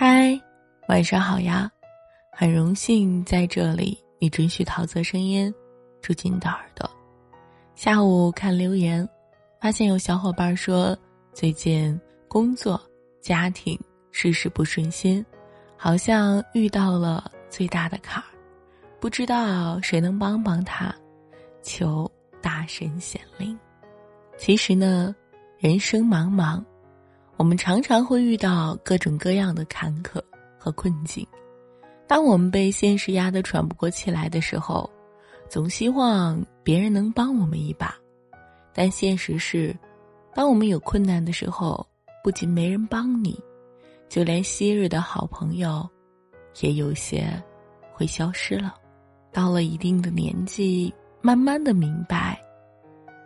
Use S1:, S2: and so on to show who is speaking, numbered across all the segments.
S1: 嗨，晚上好呀！很荣幸在这里，你准许桃子声音住进你的耳朵。下午看留言，发现有小伙伴说最近工作、家庭事事不顺心，好像遇到了最大的坎儿，不知道谁能帮帮他，求大神显灵。其实呢，人生茫茫。我们常常会遇到各种各样的坎坷和困境，当我们被现实压得喘不过气来的时候，总希望别人能帮我们一把，但现实是，当我们有困难的时候，不仅没人帮你，就连昔日的好朋友，也有些会消失了。到了一定的年纪，慢慢的明白，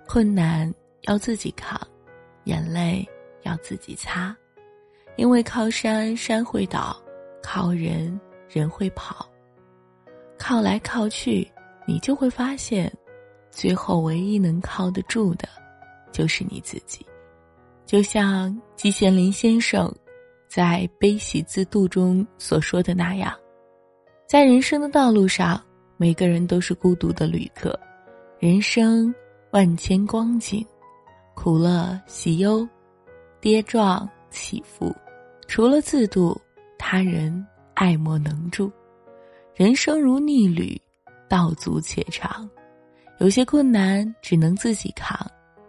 S1: 困难要自己扛，眼泪。要自己擦，因为靠山山会倒，靠人人会跑，靠来靠去，你就会发现，最后唯一能靠得住的，就是你自己。就像季羡林先生在《悲喜自度》中所说的那样，在人生的道路上，每个人都是孤独的旅客，人生万千光景，苦乐喜忧。跌撞起伏，除了自渡，他人爱莫能助。人生如逆旅，道阻且长。有些困难只能自己扛，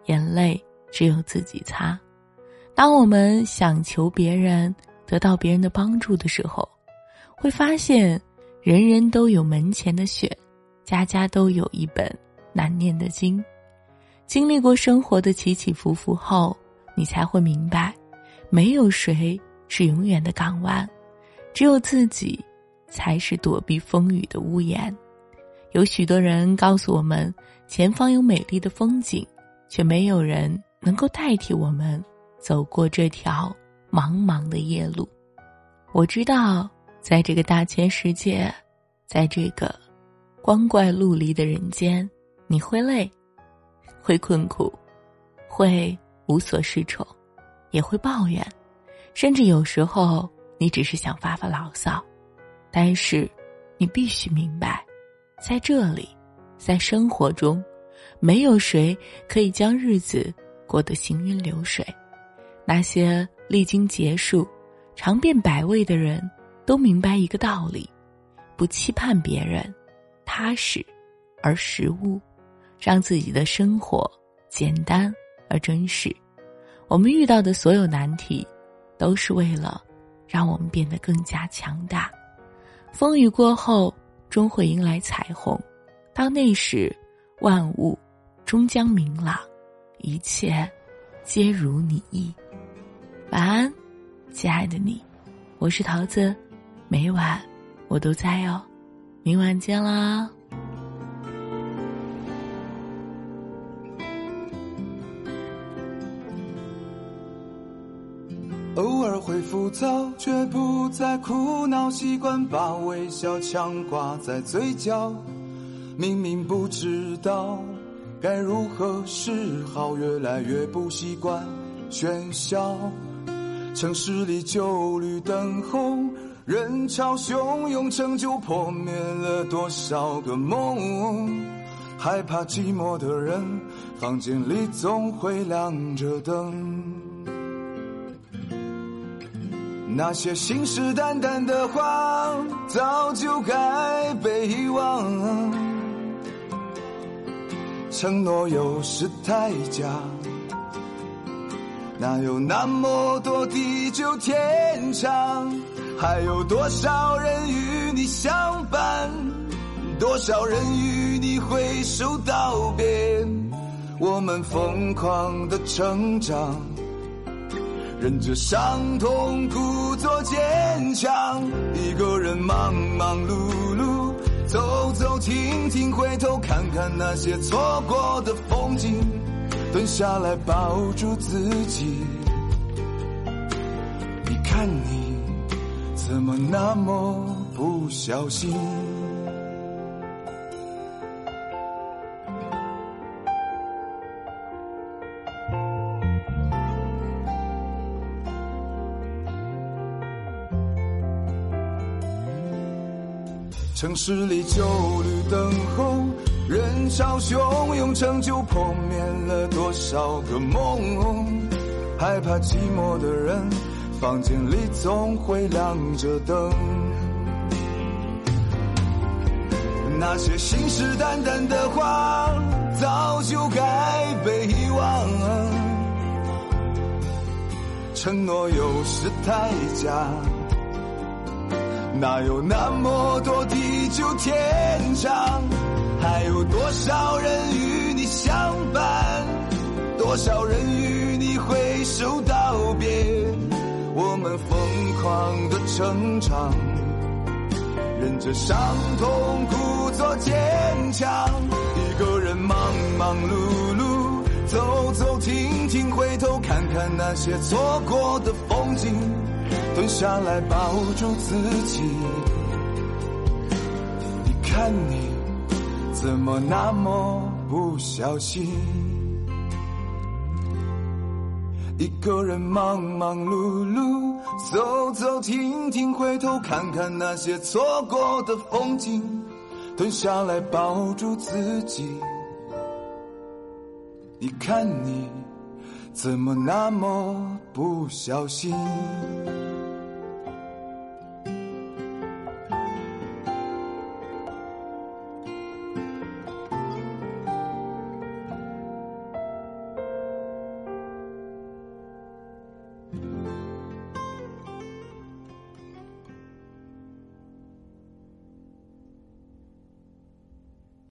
S1: 眼泪只有自己擦。当我们想求别人，得到别人的帮助的时候，会发现，人人都有门前的雪，家家都有一本难念的经。经历过生活的起起伏伏后。你才会明白，没有谁是永远的港湾，只有自己才是躲避风雨的屋檐。有许多人告诉我们，前方有美丽的风景，却没有人能够代替我们走过这条茫茫的夜路。我知道，在这个大千世界，在这个光怪陆离的人间，你会累，会困苦，会。无所适从，也会抱怨，甚至有时候你只是想发发牢骚。但是，你必须明白，在这里，在生活中，没有谁可以将日子过得行云流水。那些历经劫数、尝遍百味的人，都明白一个道理：不期盼别人，踏实而实物，让自己的生活简单。而真实，我们遇到的所有难题，都是为了让我们变得更加强大。风雨过后，终会迎来彩虹。到那时，万物终将明朗，一切皆如你意。晚安，亲爱的你，我是桃子，每晚我都在哦。明晚见啦。
S2: 偶尔会浮躁，却不再苦恼，习惯把微笑强挂在嘴角。明明不知道该如何是好，越来越不习惯喧嚣。城市里旧绿灯红，人潮汹涌，成就破灭了多少个梦。害怕寂寞的人，房间里总会亮着灯。那些信誓旦旦的话，早就该被遗忘。承诺有时太假，哪有那么多地久天长？还有多少人与你相伴？多少人与你挥手道别？我们疯狂的成长。忍着伤痛，故作坚强。一个人忙忙碌碌，走走停停，回头看看那些错过的风景，蹲下来抱住自己。你看你，怎么那么不小心？城市里旧绿灯后，人潮汹涌，成就破灭了多少个梦。害怕寂寞的人，房间里总会亮着灯。那些信誓旦旦的话，早就该被遗忘。承诺有时太假，哪有那么多地久天长？还有多少人与你相伴？多少人与你挥手道别？我们疯狂的成长，忍着伤痛，故作坚强。一个人忙忙碌碌，走走停停，回头看看那些错过的风景，蹲下来抱住自己。你看你怎么那么不小心？一个人忙忙碌碌，走走停停，回头看看那些错过的风景，蹲下来抱住自己。你看你怎么那么不小心？